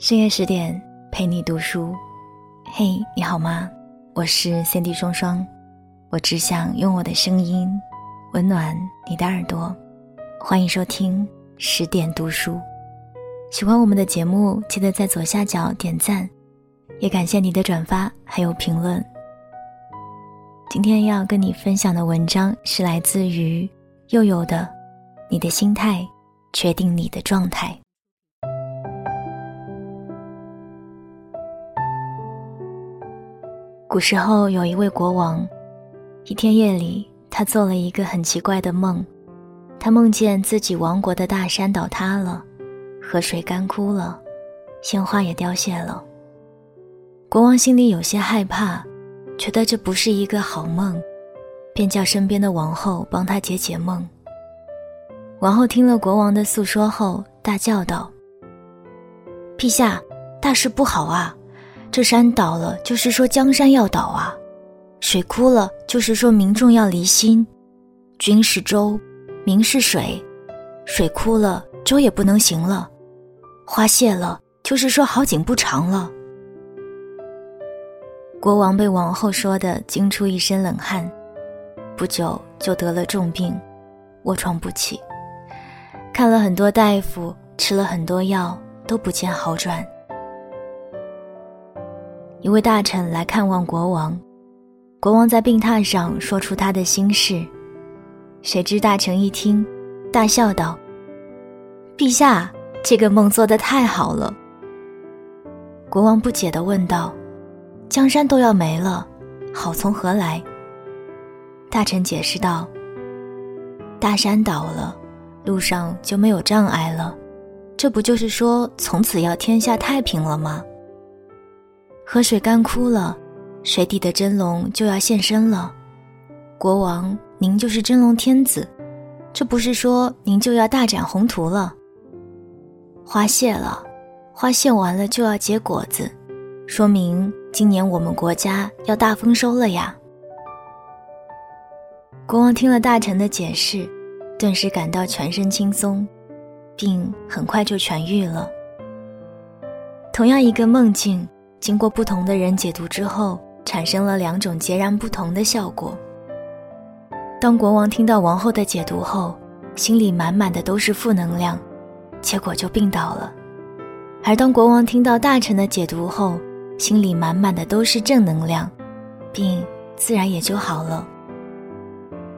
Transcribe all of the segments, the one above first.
深夜十点陪你读书，嘿，你好吗？我是三 D 双双，我只想用我的声音温暖你的耳朵。欢迎收听十点读书。喜欢我们的节目，记得在左下角点赞，也感谢你的转发还有评论。今天要跟你分享的文章是来自于佑佑的《你的心态决定你的状态》。古时候有一位国王，一天夜里，他做了一个很奇怪的梦。他梦见自己王国的大山倒塌了，河水干枯了，鲜花也凋谢了。国王心里有些害怕，觉得这不是一个好梦，便叫身边的王后帮他解解梦。王后听了国王的诉说后，大叫道：“陛下，大事不好啊！”这山倒了，就是说江山要倒啊；水枯了，就是说民众要离心。君是舟，民是水，水枯了，舟也不能行了；花谢了，就是说好景不长了。国王被王后说的惊出一身冷汗，不久就得了重病，卧床不起。看了很多大夫，吃了很多药，都不见好转。一位大臣来看望国王，国王在病榻上说出他的心事，谁知大臣一听，大笑道：“陛下，这个梦做得太好了。”国王不解地问道：“江山都要没了，好从何来？”大臣解释道：“大山倒了，路上就没有障碍了，这不就是说从此要天下太平了吗？”河水干枯了，水底的真龙就要现身了。国王，您就是真龙天子，这不是说您就要大展宏图了？花谢了，花谢完了就要结果子，说明今年我们国家要大丰收了呀。国王听了大臣的解释，顿时感到全身轻松，病很快就痊愈了。同样一个梦境。经过不同的人解读之后，产生了两种截然不同的效果。当国王听到王后的解读后，心里满满的都是负能量，结果就病倒了；而当国王听到大臣的解读后，心里满满的都是正能量，病自然也就好了。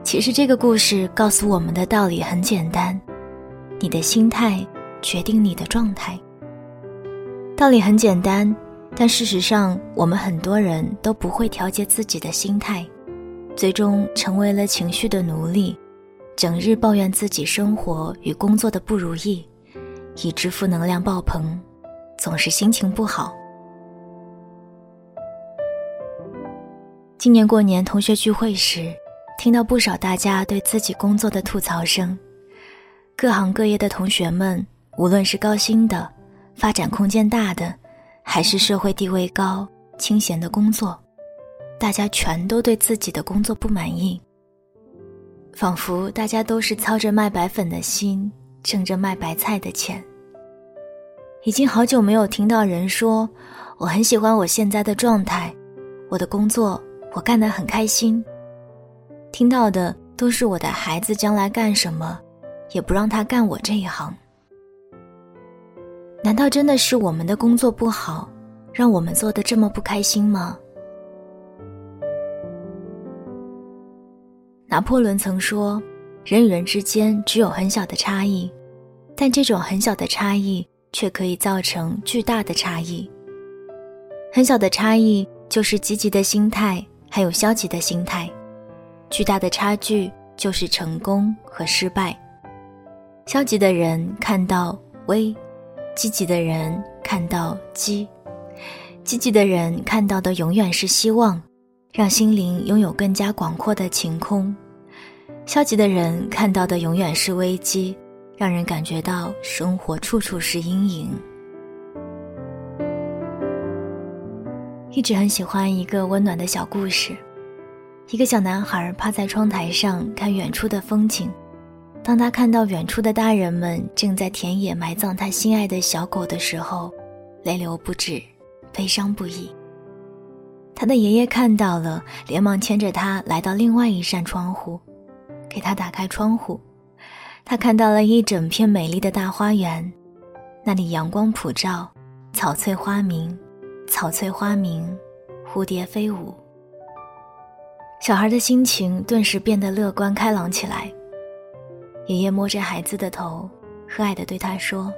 其实这个故事告诉我们的道理很简单：你的心态决定你的状态。道理很简单。但事实上，我们很多人都不会调节自己的心态，最终成为了情绪的奴隶，整日抱怨自己生活与工作的不如意，以致负能量爆棚，总是心情不好。今年过年同学聚会时，听到不少大家对自己工作的吐槽声，各行各业的同学们，无论是高薪的，发展空间大的。还是社会地位高、清闲的工作，大家全都对自己的工作不满意。仿佛大家都是操着卖白粉的心，挣着卖白菜的钱。已经好久没有听到人说我很喜欢我现在的状态，我的工作我干得很开心。听到的都是我的孩子将来干什么，也不让他干我这一行。难道真的是我们的工作不好，让我们做的这么不开心吗？拿破仑曾说：“人与人之间只有很小的差异，但这种很小的差异却可以造成巨大的差异。很小的差异就是积极的心态，还有消极的心态；巨大的差距就是成功和失败。消极的人看到危。”积极的人看到积，积极的人看到的永远是希望，让心灵拥有更加广阔的晴空；消极的人看到的永远是危机，让人感觉到生活处处是阴影。一直很喜欢一个温暖的小故事：一个小男孩趴在窗台上看远处的风景。当他看到远处的大人们正在田野埋葬他心爱的小狗的时候，泪流不止，悲伤不已。他的爷爷看到了，连忙牵着他来到另外一扇窗户，给他打开窗户。他看到了一整片美丽的大花园，那里阳光普照，草翠花明，草翠花明，蝴蝶飞舞。小孩的心情顿时变得乐观开朗起来。爷爷摸着孩子的头，和蔼地对他说：“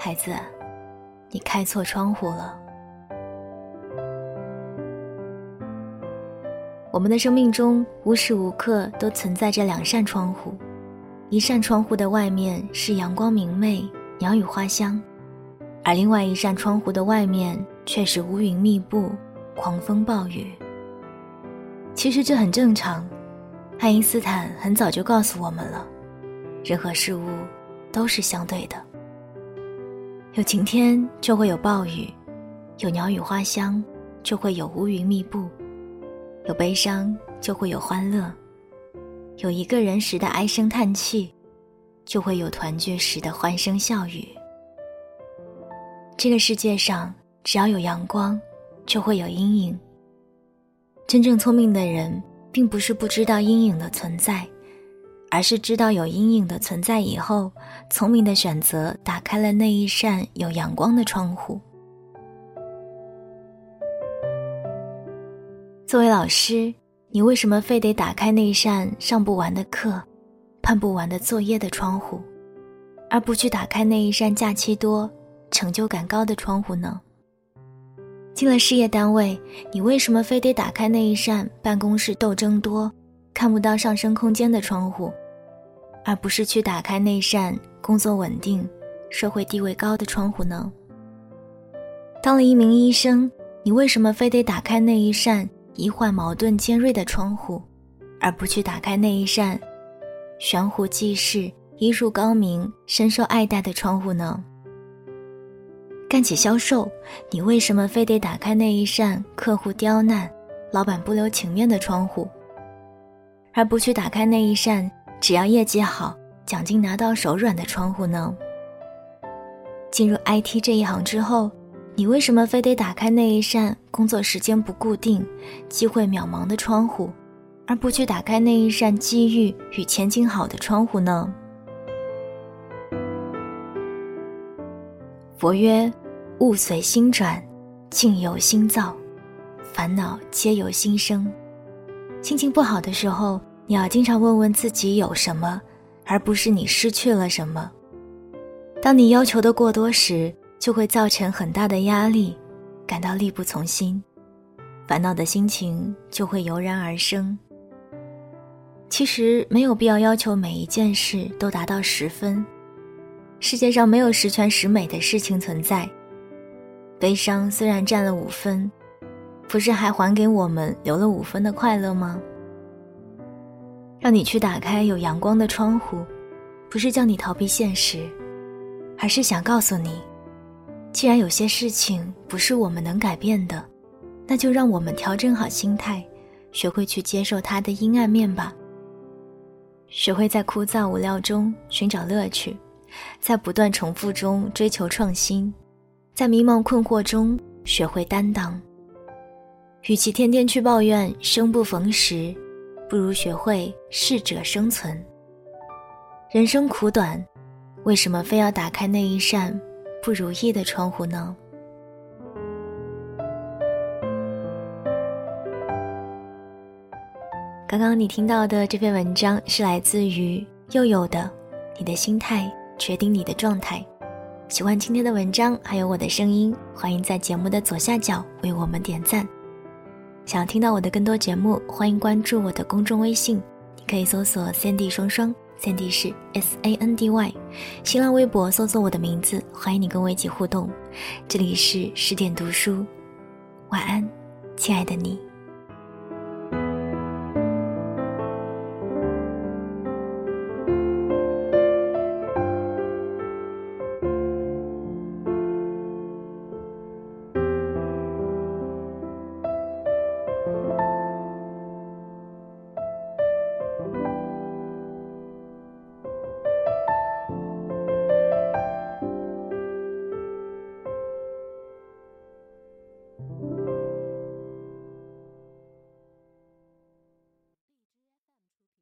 孩子，你开错窗户了。”我们的生命中无时无刻都存在着两扇窗户，一扇窗户的外面是阳光明媚、鸟语花香，而另外一扇窗户的外面却是乌云密布、狂风暴雨。其实这很正常，爱因斯坦很早就告诉我们了，任何事物都是相对的。有晴天就会有暴雨，有鸟语花香就会有乌云密布，有悲伤就会有欢乐，有一个人时的唉声叹气，就会有团聚时的欢声笑语。这个世界上只要有阳光，就会有阴影。真正聪明的人，并不是不知道阴影的存在，而是知道有阴影的存在以后，聪明的选择打开了那一扇有阳光的窗户。作为老师，你为什么非得打开那扇上不完的课、判不完的作业的窗户，而不去打开那一扇假期多、成就感高的窗户呢？进了事业单位，你为什么非得打开那一扇办公室斗争多、看不到上升空间的窗户，而不是去打开那扇工作稳定、社会地位高的窗户呢？当了一名医生，你为什么非得打开那一扇医患矛盾尖锐的窗户，而不去打开那一扇悬壶济世、医术高明、深受爱戴的窗户呢？干起销售，你为什么非得打开那一扇客户刁难、老板不留情面的窗户，而不去打开那一扇只要业绩好、奖金拿到手软的窗户呢？进入 IT 这一行之后，你为什么非得打开那一扇工作时间不固定、机会渺茫的窗户，而不去打开那一扇机遇与前景好的窗户呢？佛曰：“物随心转，境由心造，烦恼皆由心生。”心情不好的时候，你要经常问问自己有什么，而不是你失去了什么。当你要求的过多时，就会造成很大的压力，感到力不从心，烦恼的心情就会油然而生。其实没有必要要求每一件事都达到十分。世界上没有十全十美的事情存在。悲伤虽然占了五分，不是还还给我们留了五分的快乐吗？让你去打开有阳光的窗户，不是叫你逃避现实，而是想告诉你，既然有些事情不是我们能改变的，那就让我们调整好心态，学会去接受它的阴暗面吧。学会在枯燥无聊中寻找乐趣。在不断重复中追求创新，在迷茫困惑中学会担当。与其天天去抱怨生不逢时，不如学会适者生存。人生苦短，为什么非要打开那一扇不如意的窗户呢？刚刚你听到的这篇文章是来自于佑佑的《你的心态》。决定你的状态。喜欢今天的文章，还有我的声音，欢迎在节目的左下角为我们点赞。想要听到我的更多节目，欢迎关注我的公众微信，你可以搜索 “Sandy 双双 ”，Sandy 是 S A N D Y。新浪微博搜索我的名字，欢迎你跟我一起互动。这里是十点读书，晚安，亲爱的你。